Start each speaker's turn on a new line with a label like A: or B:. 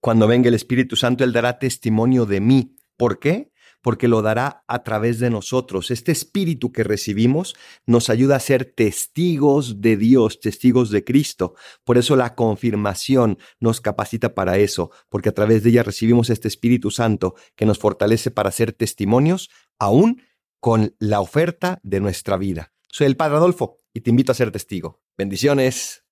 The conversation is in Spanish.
A: Cuando venga el Espíritu Santo, Él dará testimonio de mí. ¿Por qué? Porque lo dará a través de nosotros. Este Espíritu que recibimos nos ayuda a ser testigos de Dios, testigos de Cristo. Por eso la confirmación nos capacita para eso, porque a través de ella recibimos este Espíritu Santo que nos fortalece para ser testimonios, aún con la oferta de nuestra vida. Soy el Padre Adolfo y te invito a ser testigo. Bendiciones.